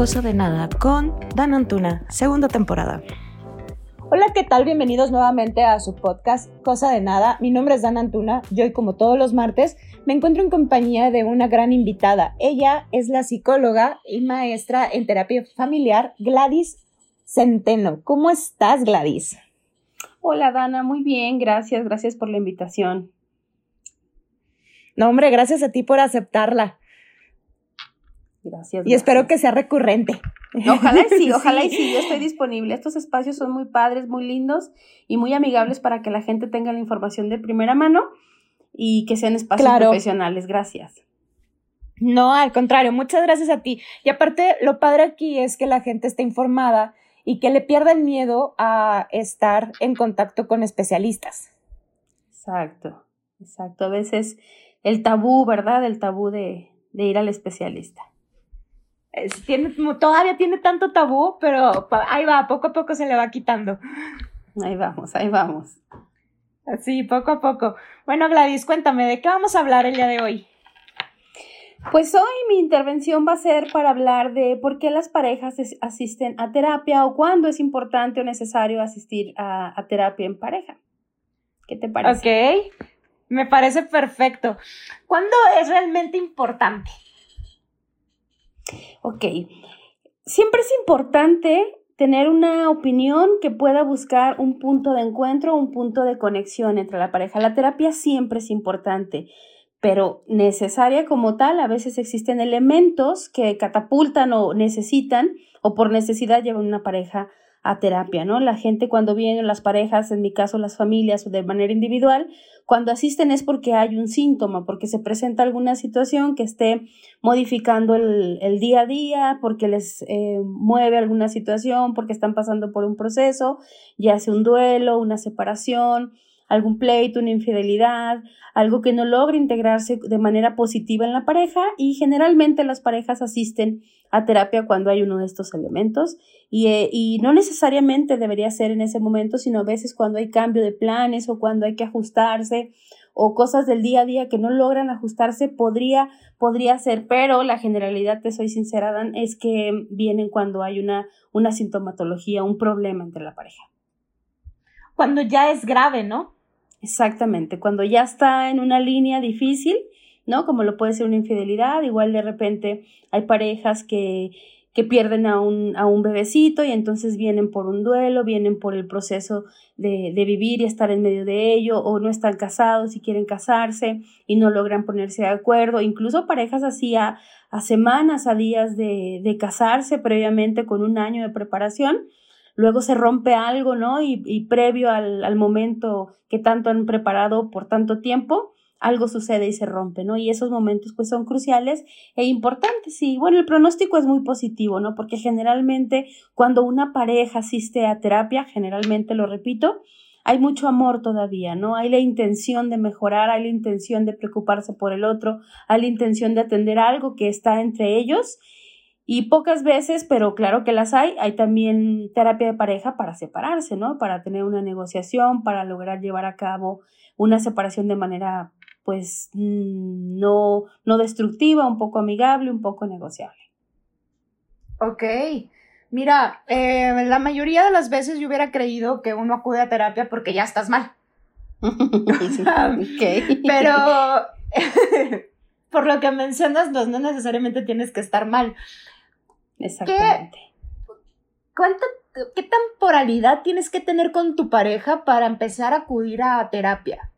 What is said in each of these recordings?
Cosa de Nada con Dan Antuna, segunda temporada. Hola, ¿qué tal? Bienvenidos nuevamente a su podcast Cosa de Nada. Mi nombre es Dan Antuna y hoy, como todos los martes, me encuentro en compañía de una gran invitada. Ella es la psicóloga y maestra en terapia familiar Gladys Centeno. ¿Cómo estás, Gladys? Hola, Dana. Muy bien, gracias. Gracias por la invitación. No, hombre, gracias a ti por aceptarla. Gracias. Y espero que sea recurrente. Ojalá y sí, ojalá y sí, yo estoy disponible. Estos espacios son muy padres, muy lindos y muy amigables para que la gente tenga la información de primera mano y que sean espacios profesionales. Gracias. No, al contrario, muchas gracias a ti. Y aparte, lo padre aquí es que la gente esté informada y que le pierda el miedo a estar en contacto con especialistas. Exacto, exacto. A veces el tabú, ¿verdad? El tabú de, de ir al especialista tiene, todavía tiene tanto tabú, pero ahí va, poco a poco se le va quitando. Ahí vamos, ahí vamos. Sí, poco a poco. Bueno, Gladys, cuéntame, ¿de qué vamos a hablar el día de hoy? Pues hoy mi intervención va a ser para hablar de por qué las parejas asisten a terapia o cuándo es importante o necesario asistir a, a terapia en pareja. ¿Qué te parece? Ok, me parece perfecto. ¿Cuándo es realmente importante? Ok, siempre es importante tener una opinión que pueda buscar un punto de encuentro, un punto de conexión entre la pareja. La terapia siempre es importante, pero necesaria como tal. A veces existen elementos que catapultan o necesitan o por necesidad llevan una pareja a terapia, ¿no? La gente cuando vienen las parejas, en mi caso las familias o de manera individual, cuando asisten es porque hay un síntoma, porque se presenta alguna situación que esté modificando el, el día a día, porque les eh, mueve alguna situación, porque están pasando por un proceso, ya sea un duelo, una separación, algún pleito, una infidelidad, algo que no logra integrarse de manera positiva en la pareja y generalmente las parejas asisten a terapia cuando hay uno de estos elementos y, eh, y, no necesariamente debería ser en ese momento, sino a veces cuando hay cambio de planes o cuando hay que ajustarse o cosas del día a día que no logran ajustarse, podría, podría ser, pero la generalidad, te soy sincera, Dan, es que vienen cuando hay una, una sintomatología, un problema entre la pareja. Cuando ya es grave, ¿no? Exactamente, cuando ya está en una línea difícil, ¿no? Como lo puede ser una infidelidad, igual de repente hay parejas que, que pierden a un, a un bebecito y entonces vienen por un duelo, vienen por el proceso de, de, vivir y estar en medio de ello, o no están casados y quieren casarse y no logran ponerse de acuerdo, incluso parejas así a, a semanas, a días de, de casarse previamente con un año de preparación, luego se rompe algo, ¿no? Y, y previo al, al, momento que tanto han preparado por tanto tiempo, algo sucede y se rompe, ¿no? Y esos momentos pues son cruciales e importantes. Y bueno, el pronóstico es muy positivo, ¿no? Porque generalmente cuando una pareja asiste a terapia, generalmente lo repito, hay mucho amor todavía, ¿no? Hay la intención de mejorar, hay la intención de preocuparse por el otro, hay la intención de atender algo que está entre ellos y pocas veces, pero claro que las hay, hay también terapia de pareja para separarse, ¿no? Para tener una negociación, para lograr llevar a cabo una separación de manera, pues, mm, no, no destructiva, un poco amigable, un poco negociable. Ok. Mira, eh, la mayoría de las veces yo hubiera creído que uno acude a terapia porque ya estás mal. okay. Pero por lo que mencionas, no, no necesariamente tienes que estar mal. Exactamente. ¿Qué, ¿Qué temporalidad tienes que tener con tu pareja para empezar a acudir a terapia?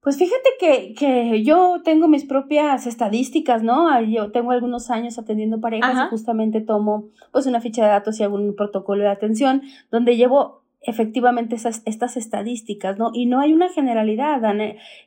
Pues fíjate que, que, yo tengo mis propias estadísticas, ¿no? Yo tengo algunos años atendiendo parejas y justamente tomo pues una ficha de datos y hago un protocolo de atención donde llevo efectivamente esas, estas estadísticas, ¿no? Y no hay una generalidad.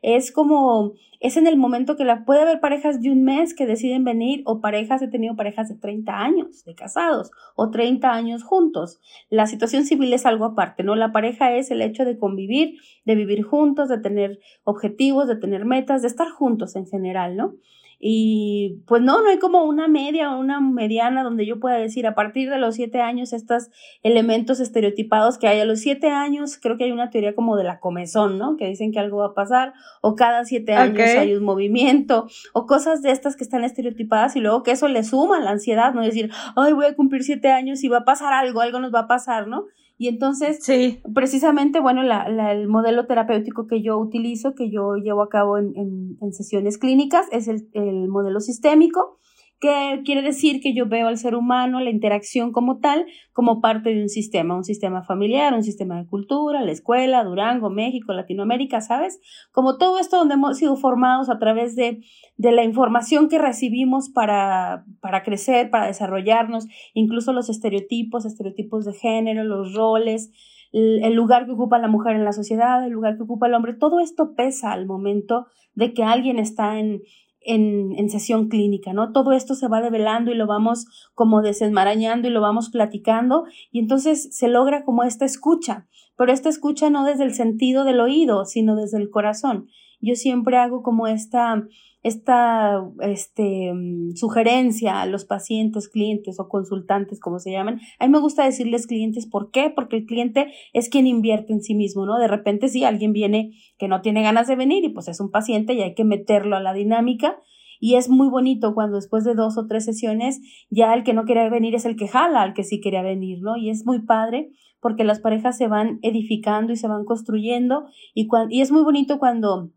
Es como, es en el momento que la, puede haber parejas de un mes que deciden venir o parejas, he tenido parejas de 30 años de casados o 30 años juntos. La situación civil es algo aparte, ¿no? La pareja es el hecho de convivir, de vivir juntos, de tener objetivos, de tener metas, de estar juntos en general, ¿no? Y pues no, no hay como una media o una mediana donde yo pueda decir a partir de los siete años estos elementos estereotipados que hay a los siete años, creo que hay una teoría como de la comezón, ¿no? Que dicen que algo va a pasar, o cada siete años hay un movimiento, o cosas de estas que están estereotipadas y luego que eso le suma la ansiedad, ¿no? Decir, ay, voy a cumplir siete años y va a pasar algo, algo nos va a pasar, ¿no? Y entonces, sí. precisamente, bueno, la, la, el modelo terapéutico que yo utilizo, que yo llevo a cabo en, en, en sesiones clínicas, es el, el modelo sistémico que quiere decir que yo veo al ser humano, la interacción como tal, como parte de un sistema, un sistema familiar, un sistema de cultura, la escuela, Durango, México, Latinoamérica, ¿sabes? Como todo esto donde hemos sido formados a través de, de la información que recibimos para, para crecer, para desarrollarnos, incluso los estereotipos, estereotipos de género, los roles, el lugar que ocupa la mujer en la sociedad, el lugar que ocupa el hombre, todo esto pesa al momento de que alguien está en, en, sesión clínica, ¿no? Todo esto se va develando y lo vamos como desenmarañando y lo vamos platicando y entonces se logra como esta escucha, pero esta escucha no desde el sentido del oído, sino desde el corazón. Yo siempre hago como esta esta este, mm, sugerencia a los pacientes, clientes o consultantes, como se llaman. A mí me gusta decirles clientes, ¿por qué? Porque el cliente es quien invierte en sí mismo, ¿no? De repente sí, alguien viene que no tiene ganas de venir y pues es un paciente y hay que meterlo a la dinámica. Y es muy bonito cuando después de dos o tres sesiones ya el que no quería venir es el que jala al que sí quería venir, ¿no? Y es muy padre porque las parejas se van edificando y se van construyendo y, y es muy bonito cuando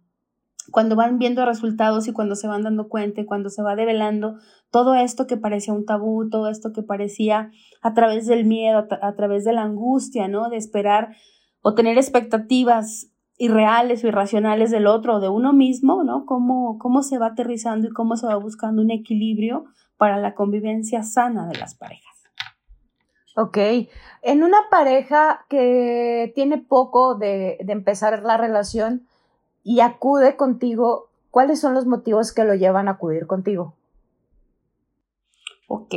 cuando van viendo resultados y cuando se van dando cuenta y cuando se va develando todo esto que parecía un tabú, todo esto que parecía a través del miedo, a, través de la angustia, ¿no? De esperar o tener expectativas irreales o irracionales del otro o de uno mismo, ¿no? Cómo, cómo se va aterrizando y cómo se va buscando un equilibrio para la convivencia sana de las parejas. Ok, en una pareja que tiene poco de, de empezar la relación, y acude contigo, ¿cuáles son los motivos que lo llevan a acudir contigo? Ok.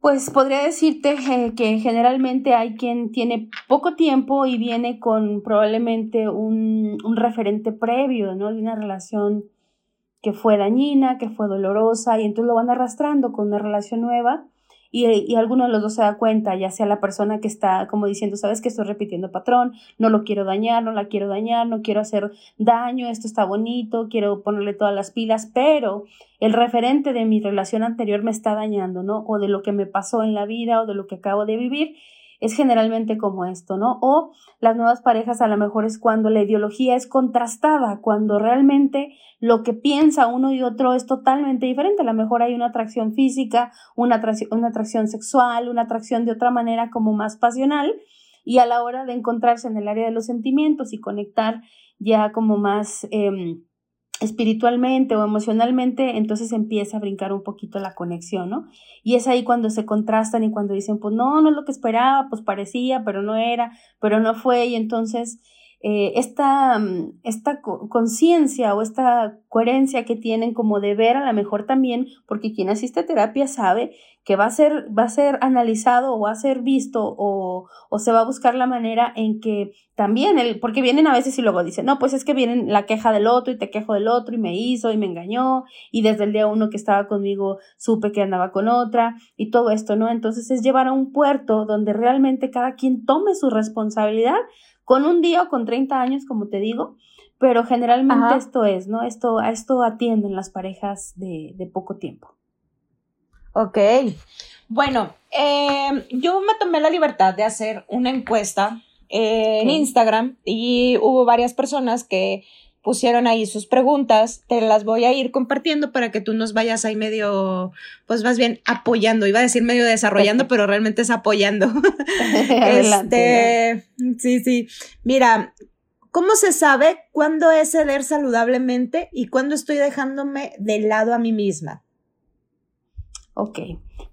Pues podría decirte eh, que generalmente hay quien tiene poco tiempo y viene con probablemente un, un referente previo, ¿no? De una relación que fue dañina, que fue dolorosa, y entonces lo van arrastrando con una relación nueva y, y, alguno de los dos se da cuenta, ya sea la persona que está como diciendo, sabes que estoy repitiendo patrón, no lo quiero dañar, no la quiero dañar, no quiero hacer daño, esto está bonito, quiero ponerle todas las pilas, pero el referente de mi relación anterior me está dañando, ¿no? O de lo que me pasó en la vida o de lo que acabo de vivir es generalmente como esto, ¿no? O las nuevas parejas a lo mejor es cuando la ideología es contrastada, cuando realmente lo que piensa uno y otro es totalmente diferente. A lo mejor hay una atracción física, una atracción, una atracción sexual, una atracción de otra manera como más pasional y a la hora de encontrarse en el área de los sentimientos y conectar ya como más... Em, espiritualmente o emocionalmente, entonces empieza a brincar un poquito la conexión, ¿no? Y es ahí cuando se contrastan y cuando dicen, pues no, no es lo que esperaba, pues parecía, pero no era, pero no fue, y entonces eh, esta, mm, esta conciencia o esta coherencia que tienen como de ver a lo mejor también, porque quien asiste a terapia sabe que va a ser, va a ser analizado o va a ser visto o, o se va a buscar la manera en que también, el, porque vienen a veces y luego dicen, no, pues es que vienen la queja del otro y te quejo del otro y me hizo y me engañó y desde el día uno que estaba conmigo supe que andaba con otra y todo esto, ¿no? Entonces es llevar a un puerto donde realmente cada quien tome su responsabilidad con un día o con 30 años, como te digo, pero generalmente esto es, ¿no? Esto, a esto atienden las parejas de, de poco tiempo. Ok. Bueno, em, yo me tomé la libertad de hacer una encuesta en Instagram y hubo varias personas que pusieron ahí sus preguntas, te las voy a ir compartiendo para que tú nos vayas ahí medio, pues más bien apoyando, iba a decir medio desarrollando, pero realmente es apoyando. este, sí, sí. Mira, ¿cómo se sabe cuándo es ceder saludablemente y cuándo estoy dejándome de lado a mí misma? Ok,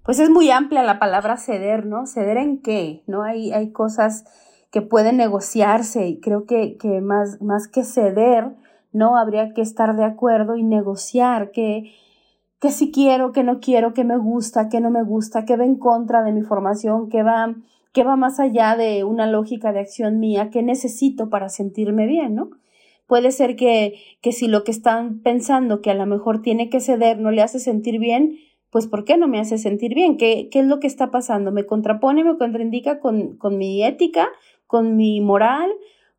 pues es muy amplia la palabra ceder, ¿no? ¿Ceder en qué? ¿No? Hay, hay cosas que pueden negociarse y creo que, que más, más que ceder, ¿no? Habría que estar de acuerdo y negociar que, que si quiero, que no quiero, que me gusta, que no me gusta, que va en contra de mi formación, que va, que va más allá de una lógica de acción mía, que necesito para sentirme bien, ¿no? Puede ser que, que si lo que están pensando que a lo mejor tiene que ceder no le hace sentir bien, pues ¿por qué no me hace sentir bien? ¿Qué, qué es lo que está pasando? ¿Me contrapone, me contraindica con, con mi ética, con mi moral,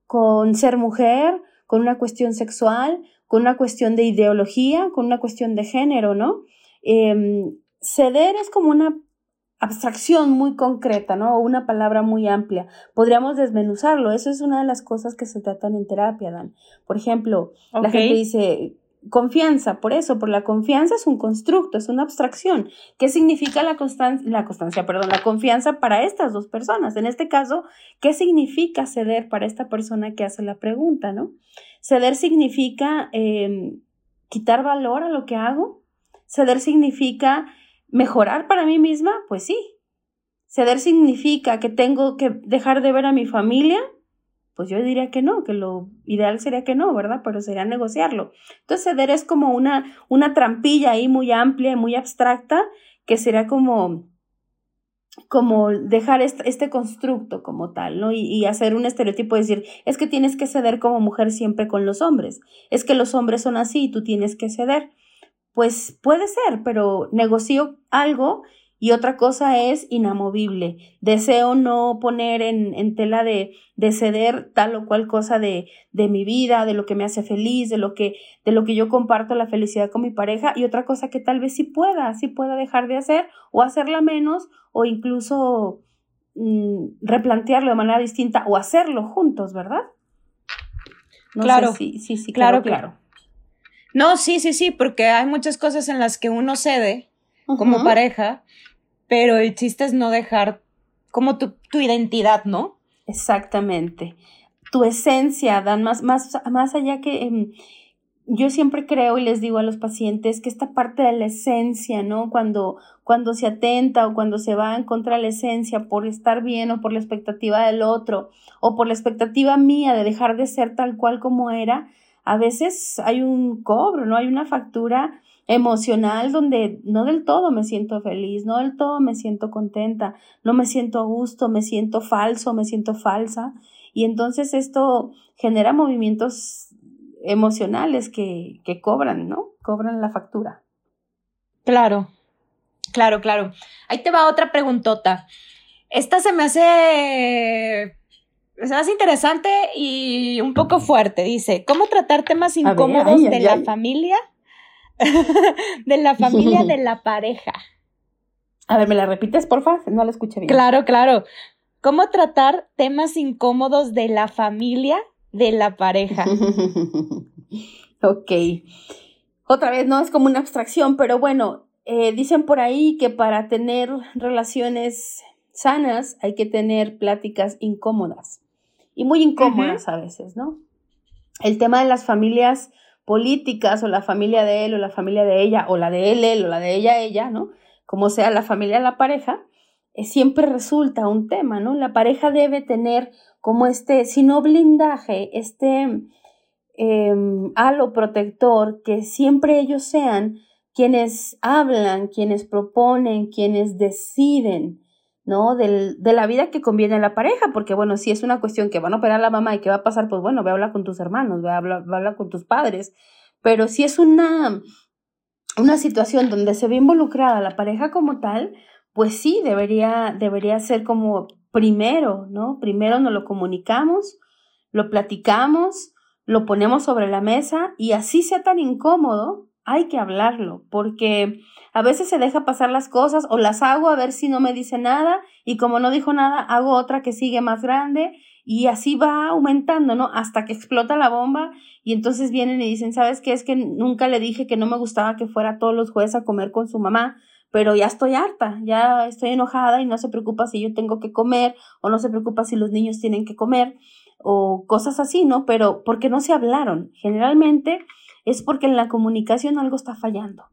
con ser mujer, con una cuestión sexual, con una cuestión de ideología, con una cuestión de género, ¿no? Em, ceder es como una abstracción muy concreta, ¿no? O una palabra muy amplia. Podríamos desmenuzarlo. Eso es una de las cosas que se tratan en terapia, Dan. Por ejemplo, la gente dice confianza, por eso, por la confianza es un constructo, es una abstracción. ¿Qué significa la constancia, la constancia, perdón, la confianza para estas dos personas? En este caso, ¿qué significa ceder para esta persona que hace la pregunta, no? Ceder significa em, quitar valor a lo que hago. Ceder significa ¿Mejorar para mí misma? Pues sí. ¿Ceder significa que tengo que dejar de ver a mi familia? Pues yo diría que no, que lo ideal sería que no, ¿verdad? Pero sería negociarlo. Entonces ceder es como una, una trampilla ahí muy amplia y muy abstracta que sería como como dejar este, este, constructo como tal, ¿no? Y, hacer un estereotipo, decir, es que tienes que ceder como mujer siempre con los hombres, es que los hombres son así y tú tienes que ceder pues puede ser, pero negocio algo y otra cosa es inamovible. Deseo no poner en, tela de, de, ceder tal o cual cosa de, de, mi vida, de lo que me hace feliz, de lo que, de lo que yo comparto la felicidad con mi pareja, y otra cosa que tal vez sí pueda, sí pueda dejar de hacer, o hacerla menos, o incluso mm, replantearlo de manera distinta, o hacerlo juntos, ¿verdad? claro, sí, sí, sí, claro. claro. No, sí, sí, sí, porque hay muchas cosas en las que uno cede como pareja, pero el chiste es no dejar como tu, tu identidad, ¿no? Exactamente. Tu esencia, Dan, más, más, más allá que em, yo siempre creo y les digo a los pacientes que esta parte de la esencia, ¿no? Cuando, cuando se atenta o cuando se va en contra de la esencia por estar bien o por la expectativa del otro o por la expectativa mía de dejar de ser tal cual como era, a veces hay un cobro, ¿no? Hay una factura emocional donde no del todo me siento feliz, no del todo me siento contenta, no me siento a gusto, me siento falso, me siento falsa. Y entonces esto genera movimientos emocionales que, que cobran, ¿no? Cobran la factura. Claro, claro, claro. Ahí te va otra preguntota. Esta se me hace es más interesante y un poco fuerte. Dice, ¿cómo tratar temas incómodos de la familia? de la familia de la pareja. A ver, ¿me la repites, por favor? No la escuché bien. Claro, claro. ¿Cómo tratar temas incómodos de la familia de la pareja? ok. Otra vez, no es como una abstracción, pero bueno, eh, dicen por ahí que para tener relaciones sanas hay que tener pláticas incómodas y muy incómodas a veces, ¿no? El tema de las familias políticas o la familia de él o la familia de ella o la de él, él o la de ella, ella, ¿no? Como sea la familia la pareja, eh, siempre resulta un tema, ¿no? La pareja debe tener como este, si no blindaje, este em, halo protector, que siempre ellos sean quienes hablan, quienes proponen, quienes deciden, ¿no? Del, de la vida que conviene a la pareja, porque bueno, si es una cuestión que van a operar la mamá y que va a pasar, pues bueno, ve a hablar con tus hermanos, ve a hablar, a hablar con tus padres, pero si es una, una situación donde se ve involucrada la pareja como tal, pues sí, debería, debería ser como primero, ¿no? Primero nos lo comunicamos, lo platicamos, lo ponemos sobre la mesa y así sea tan incómodo, hay que hablarlo, porque a veces se deja pasar las cosas o las hago a ver si no me dice nada y como no dijo nada, hago otra que sigue más grande y así va aumentando, ¿no? Hasta que explota la bomba y entonces vienen y dicen, ¿sabes qué? Es que nunca le dije que no me gustaba que fuera todos los jueves a comer con su mamá, pero ya estoy harta, ya estoy enojada y no se preocupa si yo tengo que comer o no se preocupa si los niños tienen que comer o cosas así, ¿no? Pero porque no se hablaron. Generalmente es porque en la comunicación algo está fallando.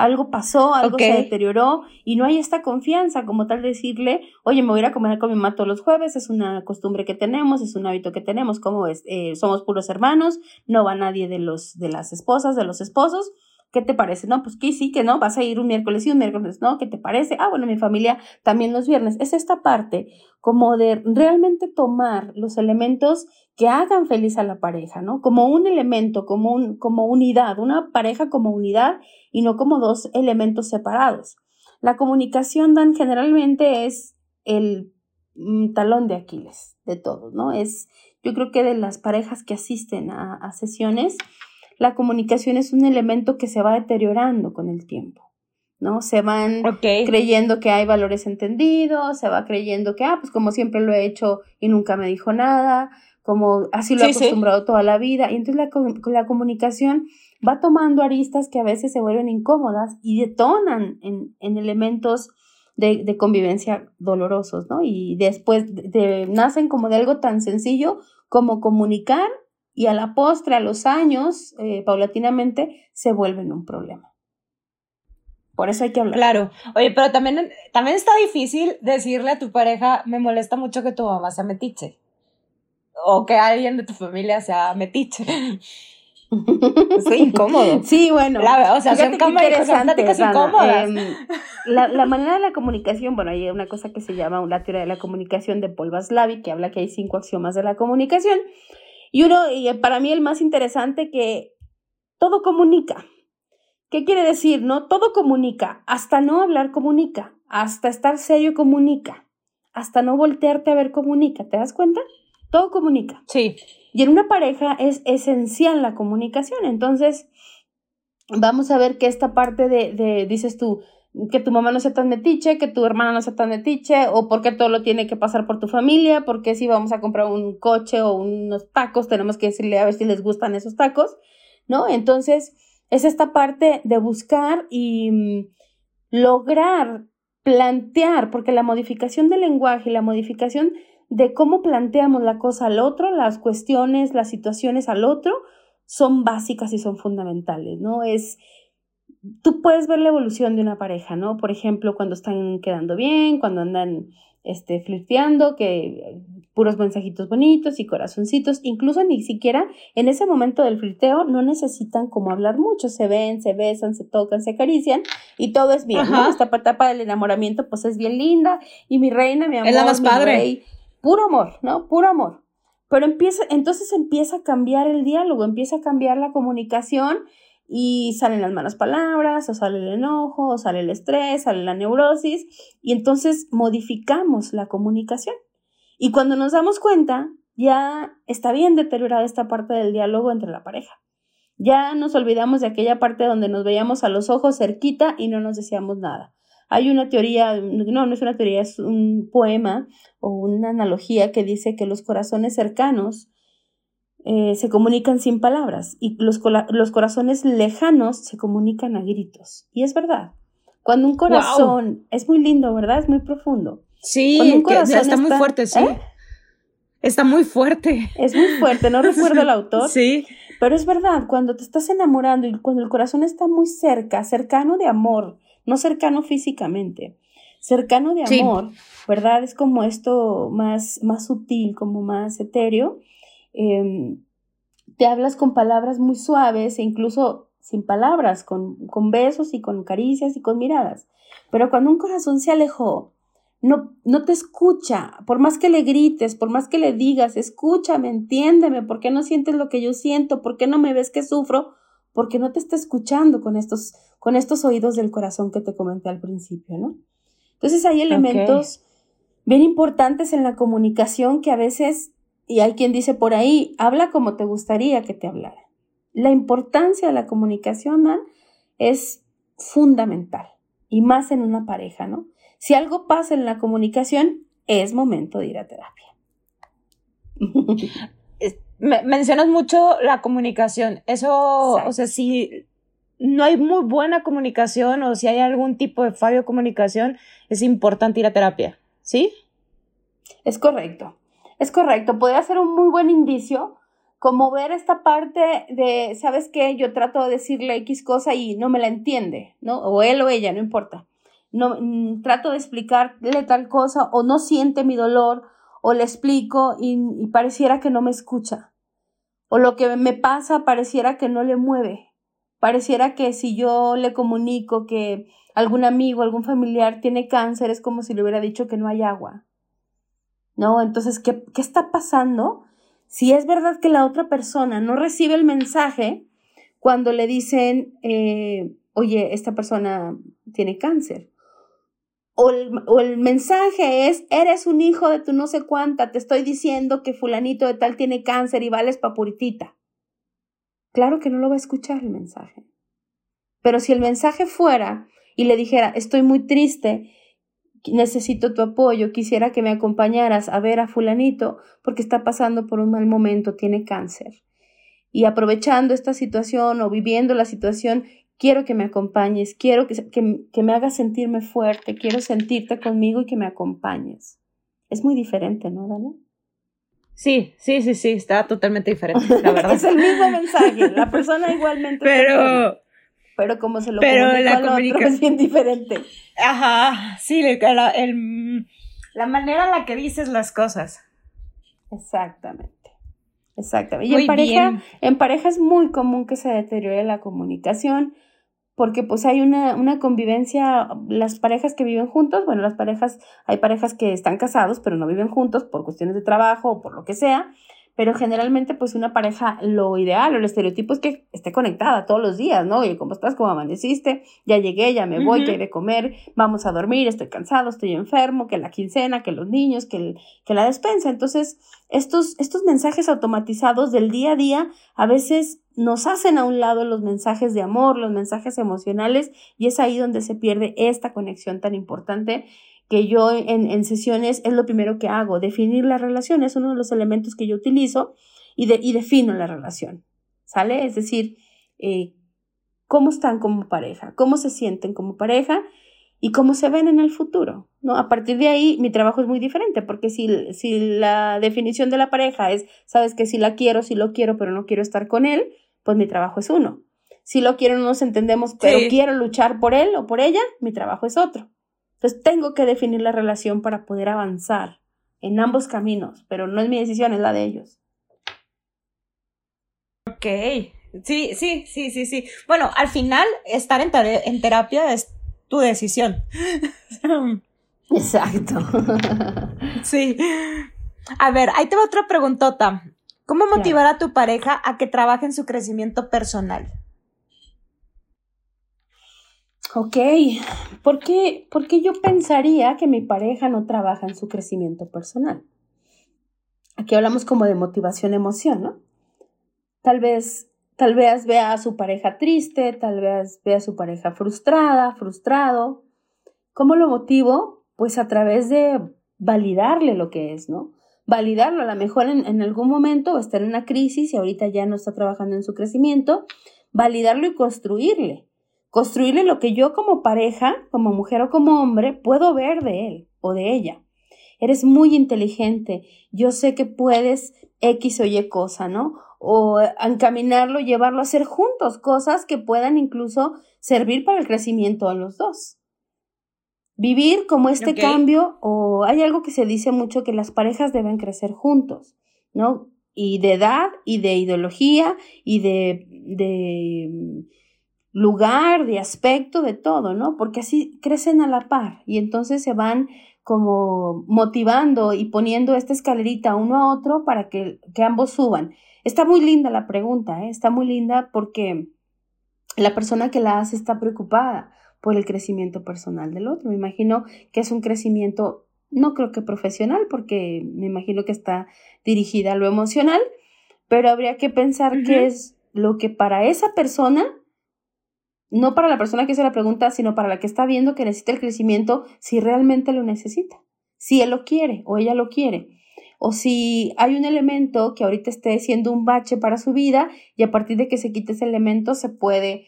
Algo pasó, algo se deterioró y no hay esta confianza como tal decirle, oye, me voy a ir a comer con mi mamá todos los jueves, es una costumbre que tenemos, es un hábito que tenemos, como es, eh, somos puros hermanos, no va nadie de, los, de las esposas, de los esposos, ¿Qué te parece? No, pues que sí, que no, vas a ir un miércoles y un miércoles, ¿no? ¿Qué te parece? Ah, bueno, mi familia también los viernes. Es esta parte como de realmente tomar los elementos que hagan feliz a la pareja, ¿no? Como un elemento, como, un, como unidad, una pareja como unidad y no como dos elementos separados. La comunicación, Dan, generalmente es el mm, talón de Aquiles de todos, ¿no? Es, yo creo que de las parejas que asisten a, a sesiones, la comunicación es un elemento que se va deteriorando con el tiempo. ¿no? Se van creyendo que hay valores entendidos, se va creyendo que, ah, pues como siempre lo he hecho y nunca me dijo nada, como así lo he acostumbrado toda la vida. Y entonces la, la, comunicación va tomando aristas que a veces se vuelven incómodas y detonan en, en elementos de, de, convivencia dolorosos, ¿no? Y después de, nacen como de algo tan sencillo como comunicar y a la postre, a los años, eh, paulatinamente, se vuelven un problema. Por eso hay que hablar. Claro. Oye, pero también, también está difícil decirle a tu pareja, me molesta mucho que tu mamá sea metiche. O que alguien de tu familia sea metiche. Soy incómodo. Sí, bueno. o sea, son pláticas incómodas. Em, la, la, manera de la comunicación, bueno, hay una cosa que se llama la teoría de la comunicación de Paul Vaslavi, que habla que hay cinco axiomas de la comunicación. Y uno, y para mí el más interesante, que todo comunica. ¿Qué quiere decir? No, todo comunica. Hasta no hablar comunica. Hasta estar serio comunica. Hasta no voltearte a ver comunica. ¿Te das cuenta? Todo comunica. Sí. Y en una pareja es esencial la comunicación. Entonces, vamos a ver que esta parte de, de dices tú, que tu mamá no sea tan metiche, que tu hermana no sea tan metiche, o porque todo lo tiene que pasar por tu familia, porque si vamos a comprar un coche o unos tacos, tenemos que decirle a ver si les gustan esos tacos, ¿no? Entonces, es esta parte de buscar y mm, lograr plantear, porque la modificación del lenguaje y la modificación de cómo planteamos la cosa al otro, las cuestiones, las situaciones al otro, son básicas y son fundamentales, ¿no? Es tú puedes ver la evolución de una pareja, ¿no? Por ejemplo, cuando están quedando bien, cuando andan este, flirteando, que puros mensajitos bonitos y corazoncitos, incluso ni siquiera en ese momento del flirteo no necesitan como hablar mucho, se ven, se besan, se tocan, se acarician y todo es bien, ¿no? Esta etapa del enamoramiento pues es bien linda y mi reina, mi amor, es la más padre. Puro amor, ¿no? Puro amor. Pero empieza, entonces empieza a cambiar el diálogo, empieza a cambiar la comunicación y salen las malas palabras, o sale el enojo, o sale el estrés, sale la neurosis, y entonces modificamos la comunicación. Y cuando nos damos cuenta, ya está bien deteriorada esta parte del diálogo entre la pareja. Ya nos olvidamos de aquella parte donde nos veíamos a los ojos cerquita y no nos decíamos nada. Hay una teoría, no, no es una teoría, es un poema o una analogía que dice que los corazones cercanos eh, se comunican sin palabras y los, los, corazones lejanos se comunican a gritos. Y es verdad. Cuando un corazón es muy lindo, ¿verdad? Es muy profundo. Sí, está, muy fuerte, sí. ¿eh? Está muy fuerte. Es muy fuerte, no recuerdo el autor. Sí. Pero es verdad, cuando te estás enamorando y cuando el corazón está muy cerca, cercano de amor, no cercano físicamente, cercano de amor, ¿verdad? Es como esto más, más sutil, como más etéreo Em, te hablas con palabras muy suaves e incluso sin palabras, con, con, besos y con caricias y con miradas. Pero cuando un corazón se alejó, no, no te escucha, por más que le grites, por más que le digas, escúchame, entiéndeme, ¿por qué no sientes lo que yo siento? ¿Por qué no me ves que sufro? Porque no te está escuchando con estos, con estos oídos del corazón que te comenté al principio, ¿no? Entonces hay elementos bien importantes en la comunicación que a veces y hay quien dice por ahí, habla como te gustaría que te hablara. La importancia de la comunicación es fundamental y más en una pareja, ¿no? Si algo pasa en la comunicación, es momento de ir a terapia. mencionas mucho la comunicación. Eso, o sea, si no hay muy buena comunicación o si hay algún tipo de fallo de comunicación, es importante ir a terapia, ¿sí? Es correcto. Es correcto, podría ser un muy buen indicio como ver esta parte de, ¿sabes qué? Yo trato de decirle X cosa y no me la entiende, ¿no? O él o ella, no importa. No, mm, trato de explicarle tal cosa o no siente mi dolor o le explico y, y pareciera que no me escucha. O lo que me pasa pareciera que no le mueve. Pareciera que si yo le comunico que algún amigo, algún familiar tiene cáncer, es como si le hubiera dicho que no hay agua. ¿No? Entonces, ¿qué, qué está pasando? Si es verdad que la otra persona no recibe el mensaje cuando le dicen, eh, oye, esta persona tiene cáncer. O el, o el, mensaje es, eres un hijo de tu no sé cuánta, te estoy diciendo que fulanito de tal tiene cáncer y vales papuritita. Claro que no lo va a escuchar el mensaje. Pero si el mensaje fuera y le dijera, estoy muy triste, necesito tu apoyo, quisiera que me acompañaras a ver a fulanito porque está pasando por un mal momento, tiene cáncer. Y aprovechando esta situación o viviendo la situación, quiero que me acompañes, quiero que, que, me hagas sentirme fuerte, quiero sentirte conmigo y que me acompañes. Es muy diferente, ¿no, Dana? Sí, sí, sí, sí, está totalmente diferente, la verdad. es el mismo mensaje, la persona igualmente. Pero, pero como se lo pero la al otro es bien diferente. Ajá, sí, el, la manera en la que dices las cosas. Exactamente. Exactamente. Y en pareja, en pareja es muy común que se deteriore la comunicación porque pues hay una, una convivencia, las parejas que viven juntos, bueno, las parejas, hay parejas que están casados pero no viven juntos por cuestiones de trabajo o por lo que sea, pero generalmente pues una pareja lo ideal o el estereotipo es que esté conectada todos los días, ¿no? Oye, ¿cómo estás? ¿Cómo amaneciste? Ya llegué, ya me voy, que hay de comer, vamos a dormir, estoy cansado, estoy enfermo, que la quincena, que los niños, que, que la despensa. Entonces, estos, estos mensajes automatizados del día a día a veces nos hacen a un lado los mensajes de amor, los mensajes emocionales y es ahí donde se pierde esta conexión tan importante que yo en, sesiones es lo primero que hago, definir la relación, es uno de los elementos que yo utilizo y, de, y defino la relación, ¿sale? Es decir, eh, cómo están como pareja, cómo se sienten como pareja y cómo se ven en el futuro, ¿no? A partir de ahí mi trabajo es muy diferente, porque si, si la definición de la pareja es, sabes que si la quiero, si lo quiero, pero no quiero estar con él, pues mi trabajo es uno. Si lo quiero, no nos entendemos, pero quiero luchar por él o por ella, mi trabajo es otro. Entonces tengo que definir la relación para poder avanzar en ambos caminos, pero no es mi decisión, es la de ellos. Ok, sí, sí, sí, sí, sí. Bueno, al final estar en, en terapia es tu decisión. Exacto. sí. A ver, ahí te va otra preguntota. ¿Cómo motivar a tu pareja a que trabaje en su crecimiento personal? Ok, ¿Por qué, yo pensaría que mi pareja no trabaja en su crecimiento personal? Aquí hablamos como de motivación emoción, ¿no? Tal vez, tal vez vea a su pareja triste, tal vez vea a su pareja frustrada, frustrado. ¿Cómo lo motivo? Pues a través de validarle lo que es, ¿no? Validarlo, a lo mejor en, algún momento está en una crisis y ahorita ya no está trabajando en su crecimiento, validarlo y construirle construirle lo que yo como pareja, como mujer o como hombre, puedo ver de él o de ella. Eres muy inteligente, yo sé que puedes X o Y cosa, ¿no? O encaminarlo, llevarlo a hacer juntos cosas que puedan incluso servir para el crecimiento de los dos. Vivir como este cambio, o hay algo que se dice mucho que las parejas deben crecer juntos, ¿no? Y de edad, y de ideología, y de, de lugar, de aspecto, de todo, ¿no? Porque así crecen a la par y entonces se van como motivando y poniendo esta escalerita uno a otro para que, ambos suban. Está muy linda la pregunta, ¿eh? está muy linda porque la persona que la hace está preocupada por el crecimiento personal del otro. Me imagino que es un crecimiento, no creo que profesional, porque me imagino que está dirigida a lo emocional, pero habría que pensar qué es lo que para esa persona no para la persona que hace la pregunta, sino para la que está viendo que necesita el crecimiento, si realmente lo necesita, si él lo quiere o ella lo quiere, o si hay un elemento que ahorita esté siendo un bache para su vida y a partir de que se quite ese elemento se puede,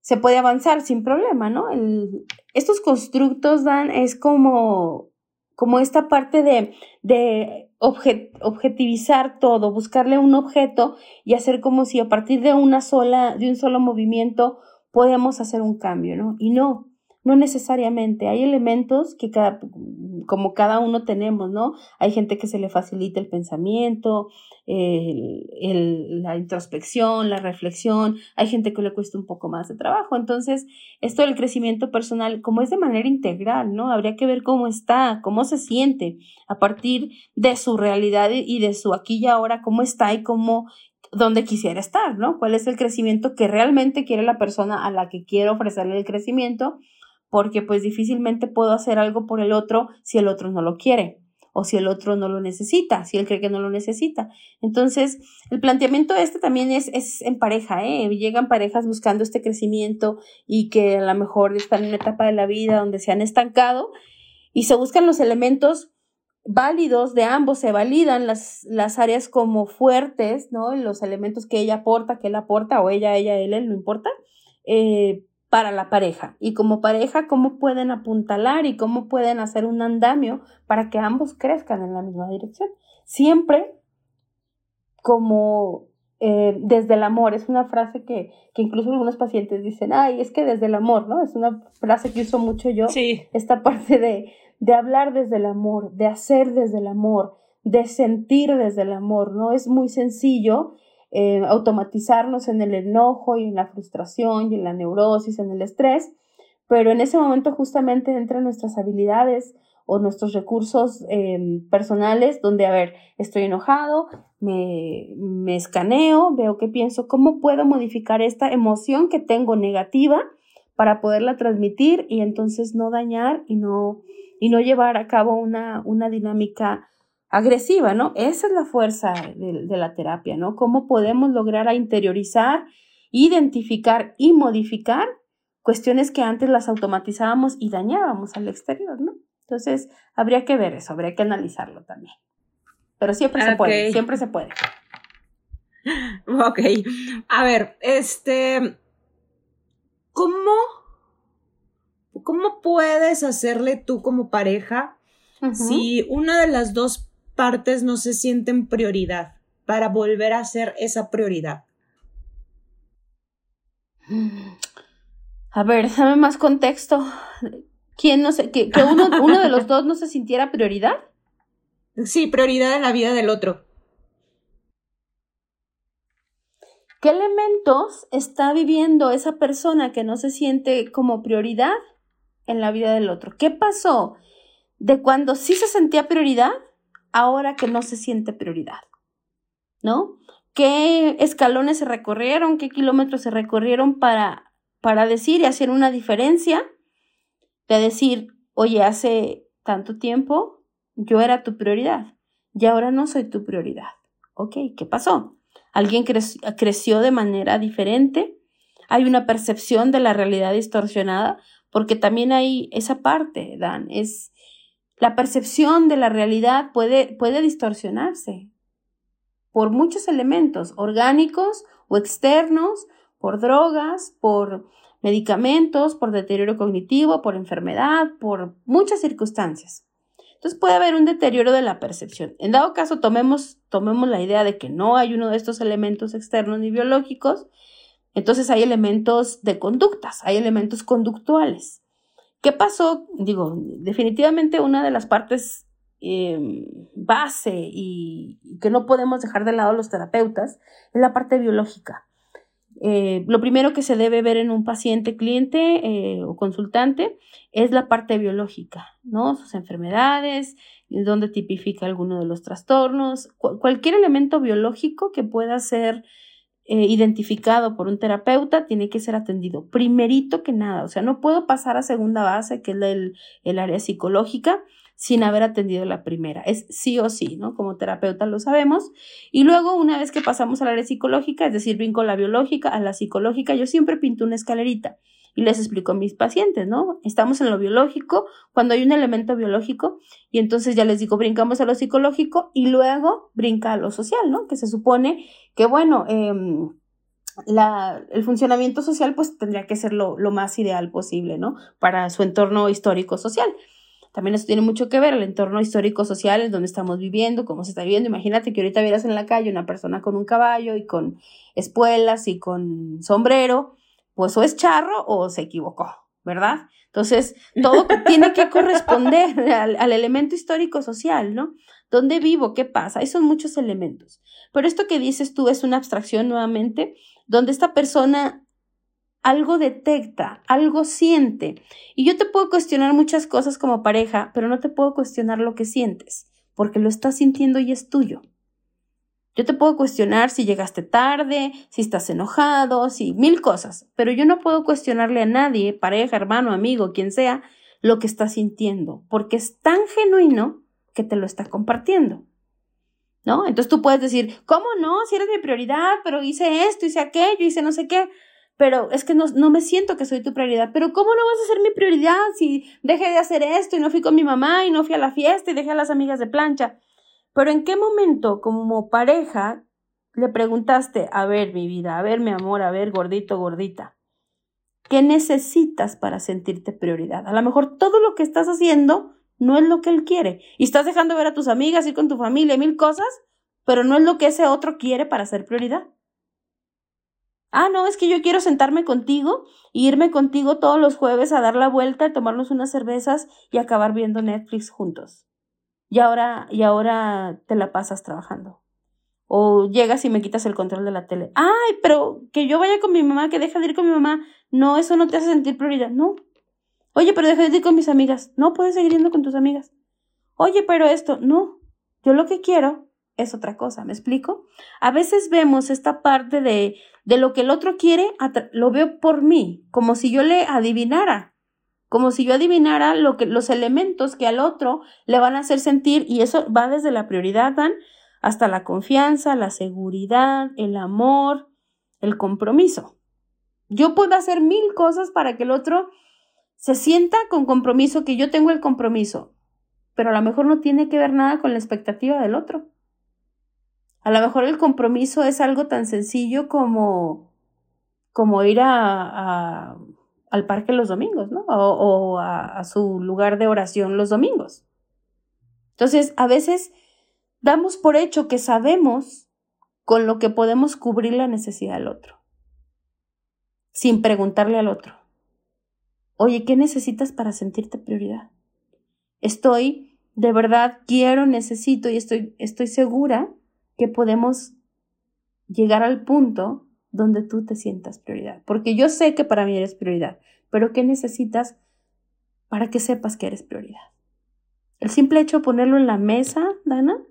se puede avanzar sin problema, ¿no? estos constructos dan, es como, como esta parte de, de objetivizar todo, buscarle un objeto y hacer como si a partir de una sola, de un solo movimiento podemos hacer un cambio, ¿no? Y no, no necesariamente. Hay elementos que cada, como cada uno tenemos, ¿no? Hay gente que se le facilita el pensamiento, la introspección, la reflexión, hay gente que le cuesta un poco más de trabajo. Entonces, esto del crecimiento personal, como es de manera integral, ¿no? Habría que ver cómo está, cómo se siente a partir de su realidad y de su aquí y ahora, cómo está y cómo dónde quisiera estar, ¿no? ¿Cuál es el crecimiento que realmente quiere la persona a la que quiero ofrecerle el crecimiento? Porque pues difícilmente puedo hacer algo por el otro si el otro no lo quiere o si el otro no lo necesita, si él cree que no lo necesita. Entonces, el planteamiento este también es, es en pareja, ¿eh? Llegan parejas buscando este crecimiento y que a lo mejor están en una etapa de la vida donde se han estancado y se buscan los elementos válidos de ambos, se validan las, las áreas como fuertes, ¿no? Los elementos que ella aporta, que él aporta, o ella, ella, él, él, no importa, eh, para la pareja. Y como pareja, cómo pueden apuntalar y cómo pueden hacer un andamio para que ambos crezcan en la misma dirección. Siempre como eh, desde el amor, es una frase que, que, incluso algunos pacientes dicen, ay, es que desde el amor, ¿no? Es una frase que uso mucho yo, sí. esta parte de, de hablar desde el amor, de hacer desde el amor, de sentir desde el amor, ¿no? Es muy sencillo eh, automatizarnos en el enojo y en la frustración y en la neurosis, en el estrés, pero en ese momento justamente entran nuestras habilidades o nuestros recursos em, personales donde, a ver, estoy enojado, me, me escaneo, veo qué pienso, cómo puedo modificar esta emoción que tengo negativa para poderla transmitir y entonces no dañar y no y no llevar a cabo una, una dinámica agresiva, ¿no? Esa es la fuerza de, la terapia, ¿no? Cómo podemos lograr a interiorizar, identificar y modificar cuestiones que antes las automatizábamos y dañábamos al exterior, ¿no? Entonces, habría que ver eso, habría que analizarlo también. Pero siempre se puede, siempre se puede. Ok. A ver, este. ¿Cómo ¿Cómo puedes hacerle tú como pareja si una de las dos partes no se sienten prioridad para volver a ser esa prioridad? A ver, dame más contexto. ¿Quién no sé, que, uno, uno de los dos no se sintiera prioridad? Sí, prioridad en la vida del otro. ¿Qué elementos está viviendo esa persona que no se siente como prioridad en la vida del otro. ¿Qué pasó de cuando sí se sentía prioridad, ahora que no se siente prioridad? ¿No? ¿Qué escalones se recorrieron? ¿Qué kilómetros se recorrieron para, para decir y hacer una diferencia? De decir, oye, hace tanto tiempo yo era tu prioridad y ahora no soy tu prioridad. Ok, ¿qué pasó? ¿Alguien creció de manera diferente? ¿Hay una percepción de la realidad distorsionada? porque también hay esa parte, Dan, es la percepción de la realidad puede, puede distorsionarse por muchos elementos orgánicos o externos, por drogas, por medicamentos, por deterioro cognitivo, por enfermedad, por muchas circunstancias. Entonces puede haber un deterioro de la percepción. En dado caso, tomemos, tomemos la idea de que no hay uno de estos elementos externos ni biológicos, entonces hay elementos de conductas, hay elementos conductuales. ¿Qué pasó? Digo, definitivamente una de las partes em, base y, que no podemos dejar de lado los terapeutas es la parte biológica. Eh, lo primero que se debe ver en un paciente, cliente eh, o consultante es la parte biológica, ¿no? Sus enfermedades, dónde tipifica alguno de los trastornos, cualquier elemento biológico que pueda ser eh, identificado por un terapeuta tiene que ser atendido primerito que nada. O sea, no puedo pasar a segunda base, que es el, el área psicológica, sin haber atendido la primera. Es sí o sí, ¿no? Como terapeuta lo sabemos. Y luego, una vez que pasamos al área psicológica, es decir, brinco la biológica a la psicológica, yo siempre pinto una escalerita y les explico a mis pacientes, ¿no? Estamos en lo biológico, cuando hay un elemento biológico, y entonces ya les digo, brincamos a lo psicológico y luego brinca a lo social, ¿no? Que se supone que, bueno, em, la, el funcionamiento social pues tendría que ser lo, lo, más ideal posible, ¿no? Para su entorno histórico-social. También eso tiene mucho que ver, el entorno histórico-social en donde estamos viviendo, cómo se está viviendo. Imagínate que ahorita vieras en la calle una persona con un caballo y con espuelas y con sombrero, pues o es charro o se equivocó, ¿verdad? Entonces, todo tiene que corresponder al, elemento histórico social, ¿no? ¿Dónde vivo? ¿Qué pasa? Ahí son muchos elementos. Pero esto que dices tú es una abstracción nuevamente, donde esta persona algo detecta, algo siente. Y yo te puedo cuestionar muchas cosas como pareja, pero no te puedo cuestionar lo que sientes, porque lo estás sintiendo y es tuyo. Yo te puedo cuestionar si llegaste tarde, si estás enojado, si mil cosas, pero yo no puedo cuestionarle a nadie, pareja, hermano, amigo, quien sea, lo que está sintiendo, porque es tan genuino que te lo está compartiendo. ¿No? Entonces tú puedes decir, ¿cómo no? Si eres mi prioridad, pero hice esto, hice aquello, hice no sé qué pero es que no, no, me siento que soy tu prioridad. Pero ¿cómo no vas a ser mi prioridad si dejé de hacer esto y no fui con mi mamá y no fui a la fiesta y dejé a las amigas de plancha? Pero ¿en qué momento como pareja le preguntaste, a ver mi vida, a ver mi amor, a ver gordito, gordita, ¿qué necesitas para sentirte prioridad? A lo mejor todo lo que estás haciendo no es lo que él quiere y estás dejando ver a tus amigas, ir con tu familia, mil cosas, pero no es lo que ese otro quiere para ser prioridad. Ah, no, es que yo quiero sentarme contigo e irme contigo todos los jueves a dar la vuelta, tomarnos unas cervezas y acabar viendo Netflix juntos y ahora, y ahora te la pasas trabajando. O llegas y me quitas el control de la tele. Ay, pero que yo vaya con mi mamá, que deja de ir con mi mamá. No, eso no te hace sentir prioridad. No. Oye, pero deja de ir con mis amigas. No, puedes seguir yendo con tus amigas. Oye, pero esto, no. Yo lo que quiero es otra cosa, ¿me explico? A veces vemos esta parte de, de lo que el otro quiere, lo veo por mí, como si yo le adivinara como si yo adivinara lo que, los elementos que al otro le van a hacer sentir, y eso va desde la prioridad, hasta la confianza, la seguridad, el amor, el compromiso. Yo puedo hacer mil cosas para que el otro se sienta con compromiso, que yo tengo el compromiso, pero a lo mejor no tiene que ver nada con la expectativa del otro. A lo mejor el compromiso es algo tan sencillo como, como ir a al parque los domingos, ¿no? O, a, a su lugar de oración los domingos. Entonces, a veces damos por hecho que sabemos con lo que podemos cubrir la necesidad del otro, sin preguntarle al otro. Oye, ¿qué necesitas para sentirte prioridad? Estoy, de verdad, quiero, necesito y estoy, estoy segura que podemos llegar al punto donde tú te sientas prioridad. Porque yo sé que para mí eres prioridad, pero ¿qué necesitas para que sepas que eres prioridad? El simple hecho de ponerlo en la mesa, Dana,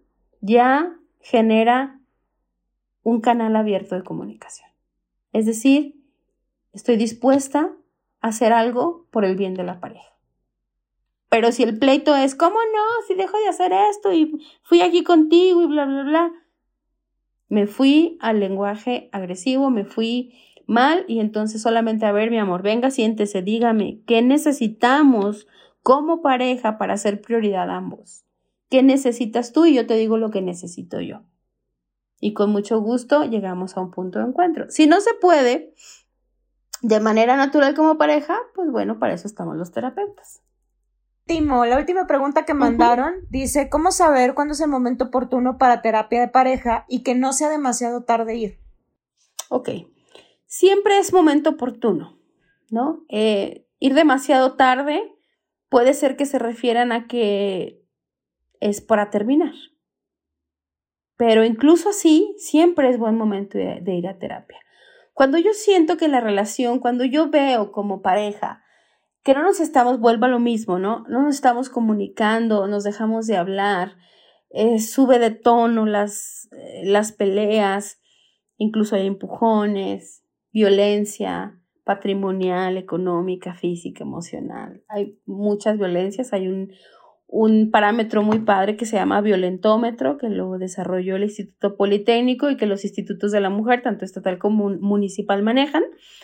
ya genera un canal abierto de comunicación. Es decir, estoy dispuesta a hacer algo por el bien de la pareja. Pero si el pleito es, ¿cómo no? Si dejo de hacer esto y fui aquí contigo y bla, bla, bla, me fui al lenguaje agresivo, me fui mal y entonces solamente a ver, mi amor, venga, siéntese, dígame, ¿qué necesitamos como pareja para ser prioridad ambos? ¿Qué necesitas tú? Y yo te digo lo que necesito yo. Y con mucho gusto llegamos a un punto de encuentro. Si no se puede de manera natural como pareja, pues bueno, para eso estamos los terapeutas. La última pregunta que mandaron dice, ¿cómo saber cuándo es el momento oportuno para terapia de pareja y que no sea demasiado tarde ir? Ok, siempre es momento oportuno, ¿no? Eh, ir demasiado tarde puede ser que se refieran a que es para terminar. Pero incluso así, siempre es buen momento de, de ir a terapia. Cuando yo siento que la relación, cuando yo veo como pareja, que no nos estamos, vuelva lo mismo, ¿no? No nos estamos comunicando, nos dejamos de hablar, eh, sube de tono las, eh, las peleas, incluso hay empujones, violencia patrimonial, económica, física, emocional. Hay muchas violencias, hay un, un parámetro muy padre que se llama violentómetro, que lo desarrolló el Instituto Politécnico y que los institutos de la mujer, tanto estatal como municipal, manejan.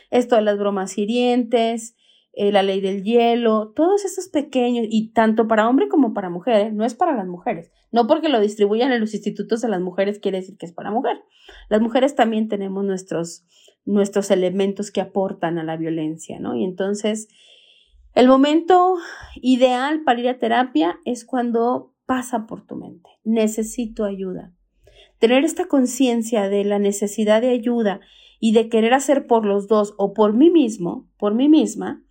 Esto de las bromas hirientes, eh, la ley del hielo, todos estos pequeños, y tanto para hombre como para mujer, no es para las mujeres. No porque lo distribuyan en los institutos de las mujeres quiere decir que es para mujer. Las mujeres también tenemos nuestros, nuestros elementos que aportan a la violencia, ¿no? Y entonces, el momento ideal para ir a terapia es cuando pasa por tu mente. Necesito ayuda. Tener esta conciencia de la necesidad de ayuda y de querer hacer por los dos o por mí mismo, por mí misma,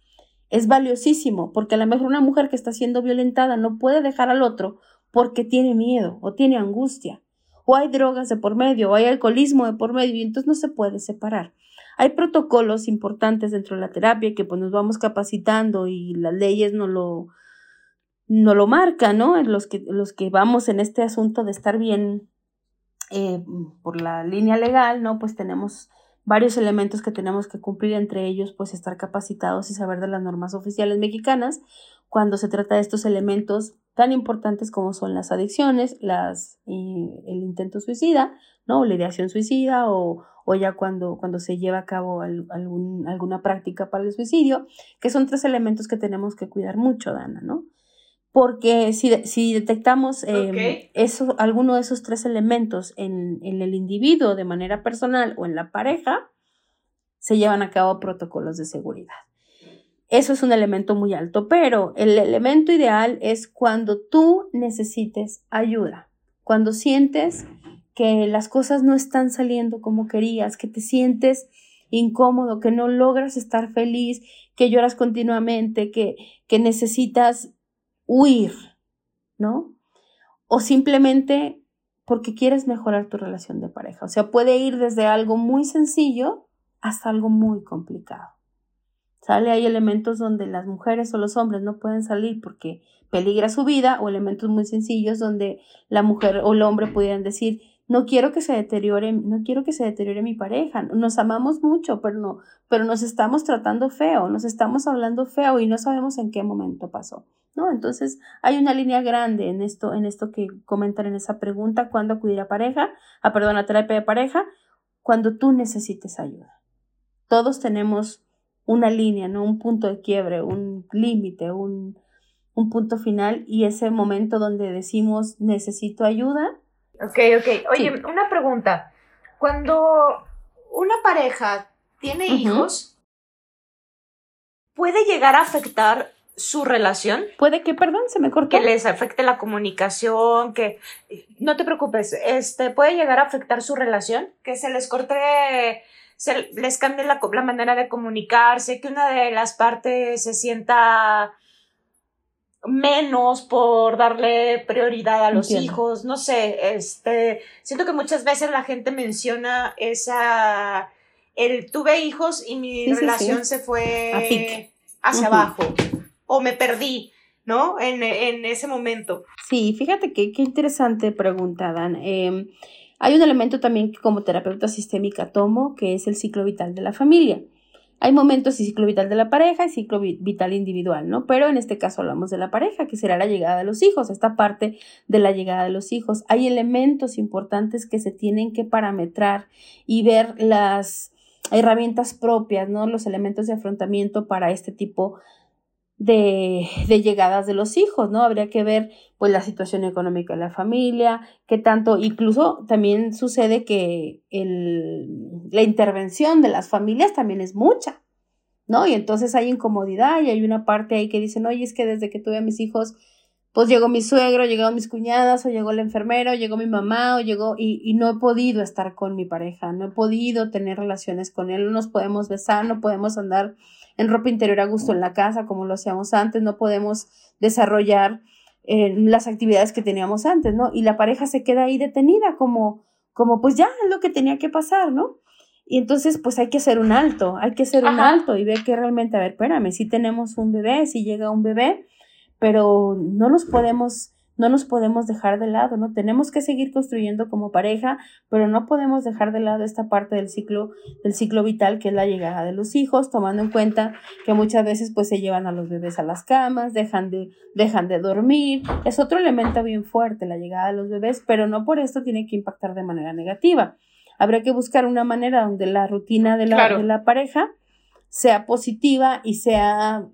es valiosísimo, porque a lo mejor una mujer que está siendo violentada no puede dejar al otro porque tiene miedo o tiene angustia, o hay drogas de por medio, o hay alcoholismo de por medio, y entonces no se puede separar. Hay protocolos importantes dentro de la terapia que pues nos vamos capacitando y las leyes no lo, no lo marcan, ¿no? Los que, los que vamos en este asunto de estar bien eh, por la línea legal, ¿no? Pues tenemos varios elementos que tenemos que cumplir, entre ellos, pues estar capacitados y saber de las normas oficiales mexicanas cuando se trata de estos elementos tan importantes como son las adicciones, las, eh, el intento suicida, ¿no? la ideación suicida o, o ya cuando, cuando se lleva a cabo algún, alguna práctica para el suicidio, que son tres elementos que tenemos que cuidar mucho, Dana, ¿no? Porque si, si detectamos eh, eso, alguno de esos tres elementos en, en el individuo de manera personal o en la pareja, se llevan a cabo protocolos de seguridad. Eso es un elemento muy alto, pero el elemento ideal es cuando tú necesites ayuda, cuando sientes que las cosas no están saliendo como querías, que te sientes incómodo, que no logras estar feliz, que lloras continuamente, que, que necesitas huir, ¿no? O simplemente porque quieres mejorar tu relación de pareja. O sea, puede ir desde algo muy sencillo hasta algo muy complicado. ¿Sale? Hay elementos donde las mujeres o los hombres no pueden salir porque peligra su vida o elementos muy sencillos donde la mujer o el hombre pudieran decir, no quiero que se deteriore, no quiero que se deteriore mi pareja, nos amamos mucho, pero no, pero nos estamos tratando feo, nos estamos hablando feo y no sabemos en qué momento pasó, ¿no? Entonces, hay una línea grande en esto, en esto que comentan en esa pregunta, ¿cuándo acudir a pareja? A, perdón, a terapia de pareja, cuando tú necesites ayuda. Todos tenemos una línea, ¿no? Un punto de quiebre, un límite, un, un punto final y ese momento donde decimos necesito ayuda, Ok, ok. Oye, una pregunta. Cuando una pareja tiene hijos, ¿puede llegar a afectar su relación? Puede que, perdón, se me cortó. Que les afecte la comunicación, que no te preocupes, este puede llegar a afectar su relación, que se les corte, se les cambie la, la manera de comunicarse, que una de las partes se sienta menos por darle prioridad a los hijos, no sé, este, siento que muchas veces la gente menciona esa, el tuve hijos y mi relación se fue hacia abajo o me perdí, ¿no? En, ese momento. Sí, fíjate que qué interesante pregunta, Dan. Em, hay un elemento también que como terapeuta sistémica tomo, que es el ciclo vital de la familia. Hay momentos y ciclo vital de la pareja y ciclo vital individual, ¿no? Pero en este caso hablamos de la pareja, que será la llegada de los hijos, esta parte de la llegada de los hijos. Hay elementos importantes que se tienen que parametrar y ver las herramientas propias, ¿no? Los elementos de afrontamiento para este tipo de, de, llegadas de los hijos, ¿no? Habría que ver pues la situación económica de la familia, qué tanto, incluso también sucede que el, la intervención de las familias también es mucha, ¿no? Y entonces hay incomodidad y hay una parte ahí que dicen, oye, es que desde que tuve a mis hijos, pues llegó mi suegro, llegaron mis cuñadas, o llegó el enfermero, llegó mi mamá, o llegó, y no he podido estar con mi pareja, no he podido tener relaciones con él, no nos podemos besar, no podemos andar en ropa interior a gusto en la casa como lo hacíamos antes, no podemos desarrollar eh, las actividades que teníamos antes, ¿no? Y la pareja se queda ahí detenida como, como pues ya es lo que tenía que pasar, ¿no? Y entonces pues hay que hacer un alto, hay que hacer un alto y ver que realmente, a ver, espérame, si tenemos un bebé, si llega un bebé, pero no nos podemos no nos podemos dejar de lado, ¿no? Tenemos que seguir construyendo como pareja, pero no podemos dejar de lado esta parte del ciclo, del ciclo vital que es la llegada de los hijos, tomando en cuenta que muchas veces pues se llevan a los bebés a las camas, dejan de, dejan de dormir. Es otro elemento bien fuerte la llegada de los bebés, pero no por esto tiene que impactar de manera negativa. Habrá que buscar una manera donde la rutina de la, de la pareja sea positiva y sea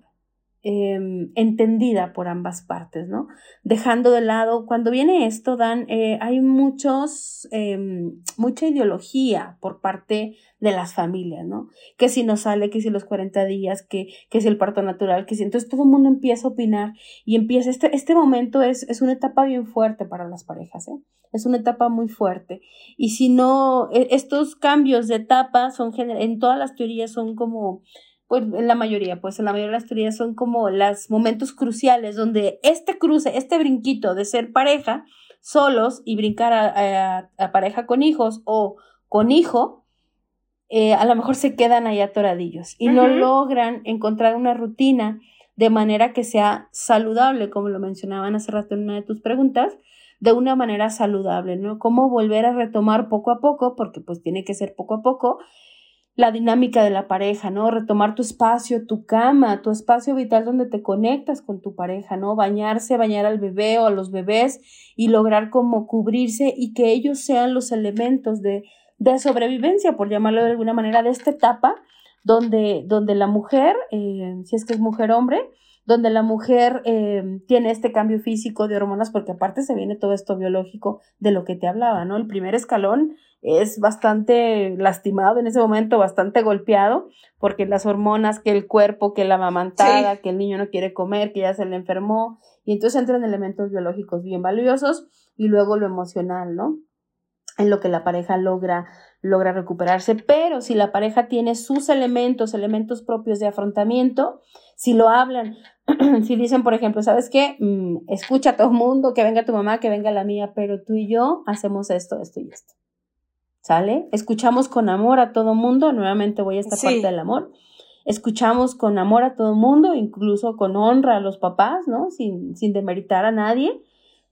Em, entendida por ambas partes, ¿no? Dejando de lado, cuando viene esto, Dan, eh, hay muchos, em, mucha ideología por parte de las familias, ¿no? Que si no sale, que si los 40 días, que, que si el parto natural, que si entonces todo el mundo empieza a opinar y empieza, este, este momento es, es una etapa bien fuerte para las parejas, ¿eh? Es una etapa muy fuerte. Y si no, e, estos cambios de etapa son, en todas las teorías son como pues en la mayoría, pues en la mayoría de las teorías son como los momentos cruciales donde este cruce, este brinquito de ser pareja solos y brincar a, pareja con hijos o con hijo, eh, a lo mejor se quedan ahí atoradillos y no logran encontrar una rutina de manera que sea saludable, como lo mencionaban hace rato en una de tus preguntas, de una manera saludable, ¿no? Cómo volver a retomar poco a poco, porque pues tiene que ser poco a poco, la dinámica de la pareja, ¿no? Retomar tu espacio, tu cama, tu espacio vital donde te conectas con tu pareja, ¿no? Bañarse, bañar al bebé o a los bebés y lograr como cubrirse y que ellos sean los elementos de, de sobrevivencia, por llamarlo de alguna manera, de esta etapa donde, donde la mujer, eh, si es que es mujer-hombre, donde la mujer eh, tiene este cambio físico de hormonas, porque aparte se viene todo esto biológico de lo que te hablaba, ¿no? El primer escalón es bastante lastimado en ese momento, bastante golpeado, porque las hormonas, que el cuerpo, que la mamantada, que el niño no quiere comer, que ya se le enfermó, y entonces entran elementos biológicos bien valiosos y luego lo emocional, ¿no? En lo que la pareja logra, logra recuperarse, pero si la pareja tiene sus elementos, elementos propios de afrontamiento, si lo hablan, si dicen, por ejemplo, ¿sabes qué? Mm, escucha a todo el mundo, que venga tu mamá, que venga la mía, pero tú y yo hacemos esto, esto y esto. ¿Sale? Escuchamos con amor a todo mundo, nuevamente voy a esta parte del amor. Escuchamos con amor a todo mundo, incluso con honra a los papás, ¿no? Sin, sin demeritar a nadie,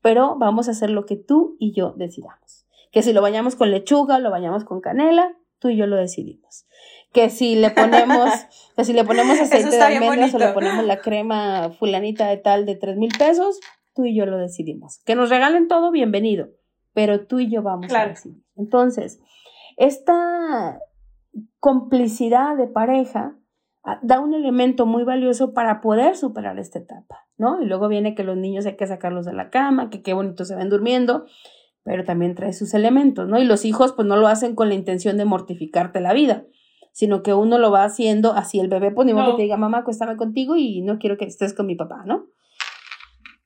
pero vamos a hacer lo que tú y yo decidamos. Que si lo bañamos con lechuga, lo bañamos con canela, tú y yo lo decidimos. Que si le ponemos, que si le ponemos aceite de almendras o le ponemos la crema fulanita de tal de tres mil pesos, tú y yo lo decidimos. Que nos regalen todo, bienvenido pero tú y yo vamos a decidir. Entonces, esta complicidad de pareja ah, da un elemento muy valioso para poder superar esta etapa, ¿no? Y luego viene que los niños hay que sacarlos de la cama, que qué bonito se ven durmiendo, pero también trae sus elementos, ¿no? Y los hijos pues no lo hacen con la intención de mortificarte la vida, sino que uno lo va haciendo así, el bebé pues ni modo que te diga, mamá, acuéstame contigo y no quiero que estés con mi papá, ¿no?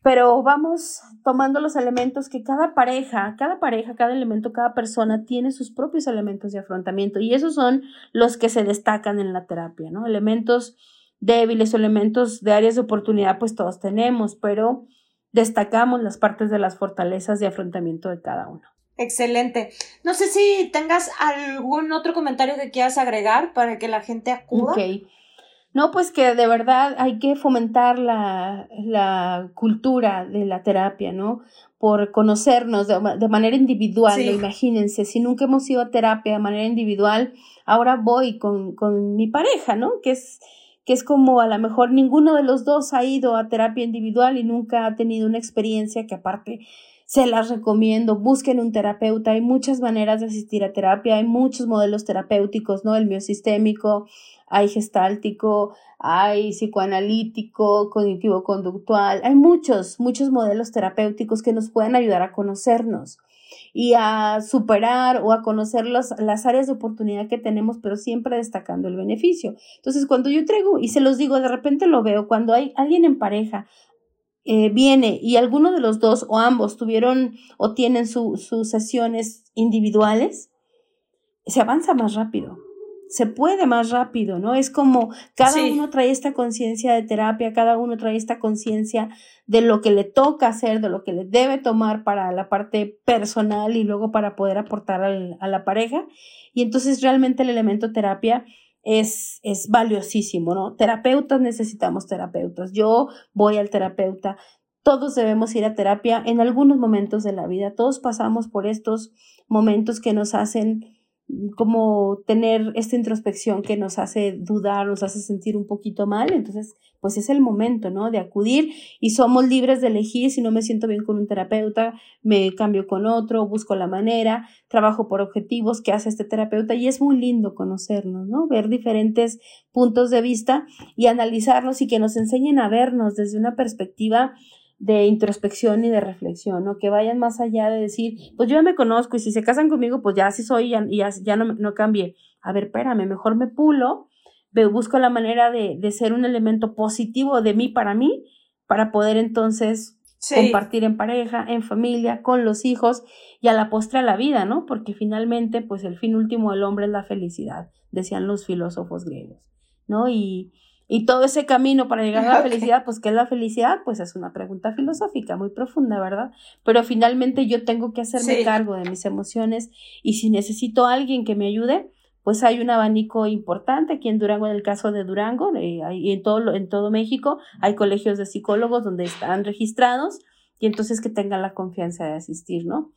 Pero vamos tomando los elementos que cada pareja, cada pareja, cada elemento, cada persona tiene sus propios elementos de afrontamiento y esos son los que se destacan en la terapia, ¿no? Elementos débiles o elementos de áreas de oportunidad, pues todos tenemos, pero destacamos las partes de las fortalezas de afrontamiento de cada uno. Excelente. No sé si tengas algún otro comentario que quieras agregar para que la gente acuda. No, pues que de verdad hay que fomentar la, la cultura de la terapia, ¿no? Por conocernos de, de manera individual, imagínense, si nunca hemos ido a terapia de manera individual, ahora voy con, con mi pareja, ¿no? Que es, que es como a lo mejor ninguno de los dos ha ido a terapia individual y nunca ha tenido una experiencia que aparte se las recomiendo, busquen un terapeuta, hay muchas maneras de asistir a terapia, hay muchos modelos terapéuticos, ¿no? El miosistémico, hay gestáltico, hay psicoanalítico, cognitivo-conductual, hay muchos, muchos modelos terapéuticos que nos pueden ayudar a conocernos y a superar o a conocer las áreas de oportunidad que tenemos, pero siempre destacando el beneficio. Entonces, cuando yo traigo, y se los digo, de repente lo veo, cuando hay alguien en pareja, eh, viene y alguno de los dos o ambos tuvieron o tienen sus sesiones individuales, se avanza más rápido se puede más rápido, ¿no? Es como cada uno trae esta conciencia de terapia, cada uno trae esta conciencia de lo que le toca hacer, de lo que le debe tomar para la parte personal y luego para poder aportar a la pareja. Y entonces realmente el elemento terapia es, es valiosísimo, ¿no? Terapeutas necesitamos terapeutas. Yo voy al terapeuta. Todos debemos ir a terapia en algunos momentos de la vida. Todos pasamos por estos momentos que nos hacen como tener esta introspección que nos hace dudar, nos hace sentir un poquito mal, entonces pues es el momento, ¿no? De acudir y somos libres de elegir, si no me siento bien con un terapeuta, me cambio con otro, busco la manera, trabajo por objetivos que hace este terapeuta y es muy lindo conocernos, ¿no? Ver diferentes puntos de vista y analizarnos y que nos enseñen a vernos desde una perspectiva de introspección y de reflexión, ¿no? Que vayan más allá de decir, pues yo ya me conozco y si se casan conmigo, pues ya así soy y ya, ya, no, no cambié. A ver, espérame, mejor me pulo, busco la manera de, de, ser un elemento positivo de mí para mí, para poder entonces compartir en pareja, en familia, con los hijos y a la postre a la vida, ¿no? Porque finalmente, pues el fin último del hombre es la felicidad, decían los filósofos griegos. ¿no? Y, y todo ese camino para llegar a la felicidad, pues ¿qué es la felicidad? Pues es una pregunta filosófica muy profunda, ¿verdad? Pero finalmente yo tengo que hacerme cargo de mis emociones y si necesito a alguien que me ayude, pues hay un abanico importante aquí en Durango, en el caso de Durango, eh, y en todo, en todo México hay colegios de psicólogos donde están registrados y entonces que tengan la confianza de asistir, ¿no?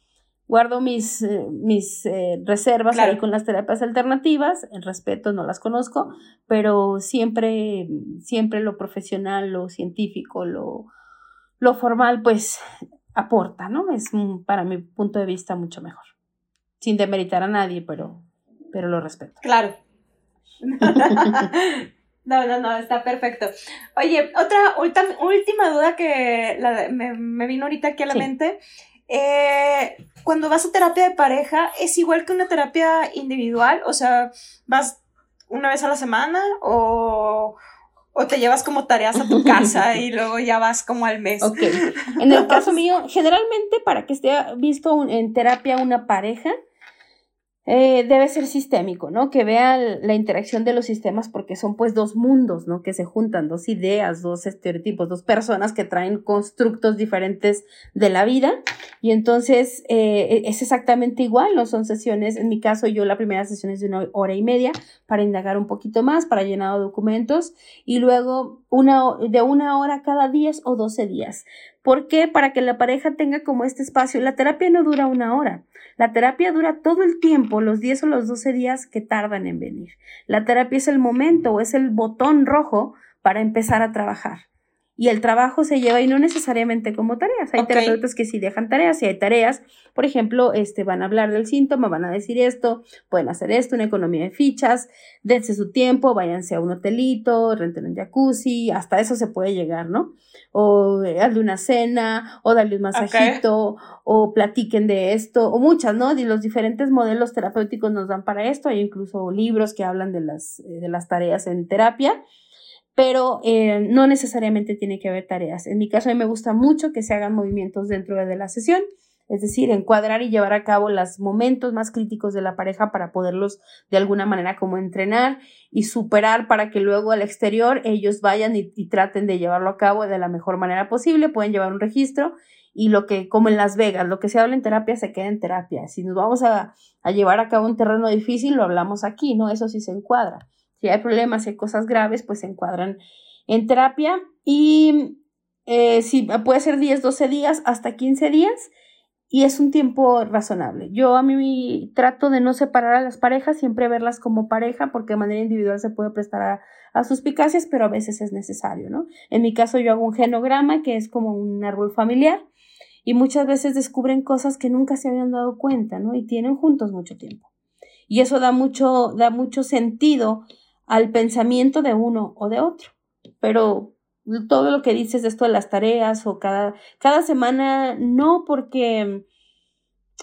Guardo mis, eh, mis eh, reservas ahí con las terapias alternativas, el respeto no las conozco, pero siempre, siempre lo profesional, lo científico, lo, lo formal, pues aporta, ¿no? Es para mi punto de vista mucho mejor. Sin demeritar a nadie, pero pero lo respeto. Claro. No, no, no, está perfecto. Oye, otra última duda que me, vino ahorita aquí a la mente. Eh, cuando vas a terapia de pareja, ¿es igual que una terapia individual? O sea, ¿vas una vez a la semana o, o te llevas como tareas a tu casa y luego ya vas como al mes? Ok. En el caso mío, generalmente para que esté visto en terapia una pareja, eh, debe ser sistémico, ¿no? Que vea la interacción de los sistemas porque son pues dos mundos, ¿no? Que se juntan, dos ideas, dos estereotipos, dos personas que traen constructos diferentes de la vida y entonces eh, es exactamente igual, no son sesiones, en mi caso yo la primera sesión es de una hora y media para indagar un poquito más, para llenar documentos y luego una, de una hora cada 10 o 12 días. ¿Por qué? Para que la pareja tenga como este espacio. La terapia no dura una hora. La terapia dura todo el tiempo, los 10 o los 12 días que tardan en venir. La terapia es el momento o es el botón rojo para empezar a trabajar y el trabajo se lleva y no necesariamente como tareas. Hay terapeutas que sí dejan tareas y hay tareas, por ejemplo, este, van a hablar del síntoma, van a decir esto, pueden hacer esto, una economía de fichas, dense su tiempo, váyanse a un hotelito, renten un jacuzzi, hasta eso se puede llegar, ¿no? O eh, darle una cena, o darle un masajito, o platiquen de esto, o muchas, ¿no? Y los diferentes modelos terapéuticos nos dan para esto, hay incluso libros que hablan de las, eh, de las tareas en terapia pero eh, no necesariamente tiene que haber tareas. En mi caso, a mí me gusta mucho que se hagan movimientos dentro de la sesión, es decir, encuadrar y llevar a cabo los momentos más críticos de la pareja para poderlos de alguna manera como entrenar y superar para que luego al exterior ellos vayan y, traten de llevarlo a cabo de la mejor manera posible, pueden llevar un registro y lo que, como en Las Vegas, lo que se habla en terapia se queda en terapia. Si nos vamos a, a llevar a cabo un terreno difícil, lo hablamos aquí, ¿no? Eso sí se encuadra si hay problemas, si hay cosas graves, pues se encuadran en terapia y eh, si puede ser 10, 12 días, hasta 15 días y es un tiempo razonable. Yo a mí trato de no separar a las parejas, siempre verlas como pareja porque de manera individual se puede prestar a, a suspicacias, pero a veces es necesario, ¿no? En mi caso yo hago un genograma que es como un árbol familiar y muchas veces descubren cosas que nunca se habían dado cuenta, ¿no? Y tienen juntos mucho tiempo. Y eso da mucho, da mucho sentido al pensamiento de uno o de otro. Pero todo lo que dices de esto de las tareas o cada, cada semana, no porque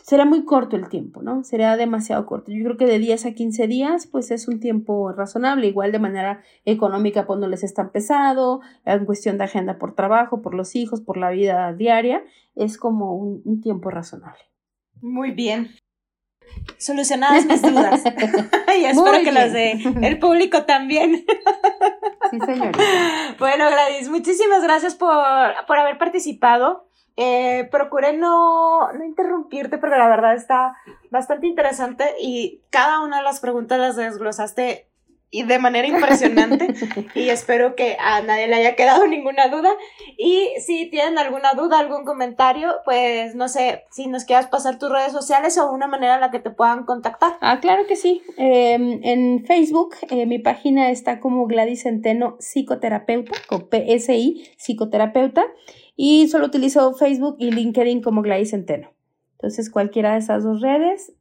será muy corto el tiempo, ¿no? Será demasiado corto. Yo creo que de 10 a 15 días, pues es un tiempo razonable, igual de manera económica, pues no les es tan pesado, en cuestión de agenda por trabajo, por los hijos, por la vida diaria, es como un, un tiempo razonable. Muy bien solucionadas mis dudas. y espero que las de el público también. sí, señorita. Bueno, Gladys, muchísimas gracias por, por haber participado. Eh, procuré no, no interrumpirte porque la verdad está bastante interesante y cada una de las preguntas las desglosaste y de manera impresionante y espero que a nadie le haya quedado ninguna duda y si tienen alguna duda, algún comentario, pues no sé si nos quieras pasar tus redes sociales o una manera en la que te puedan contactar. Ah, claro que sí. Em, en Facebook eh, mi página está como Gladys Centeno Psicoterapeuta, con PSI, Psicoterapeuta y solo utilizo Facebook y LinkedIn como Gladys Centeno. Entonces cualquiera de esas dos redes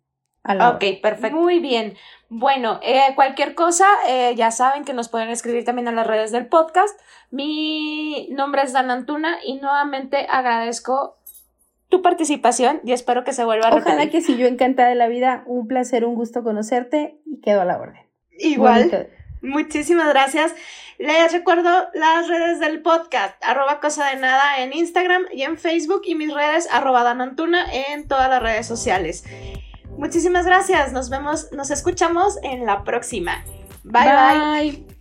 ok, perfecto. Muy bien. Bueno, eh, cualquier cosa, eh, ya saben que nos pueden escribir también en las redes del podcast. Mi nombre es Dan Antuna y nuevamente agradezco tu participación y espero que se vuelva a repetir. Ojalá que sí, yo encantada de la vida, un placer, un gusto conocerte y quedo a la orden. Igual. Muchísimas gracias. Les recuerdo las redes del podcast, arroba cosa de nada en Instagram y en Facebook y mis redes, arroba danantuna en todas las redes sociales. Muchísimas gracias. Nos vemos, nos escuchamos en la próxima. bye. bye.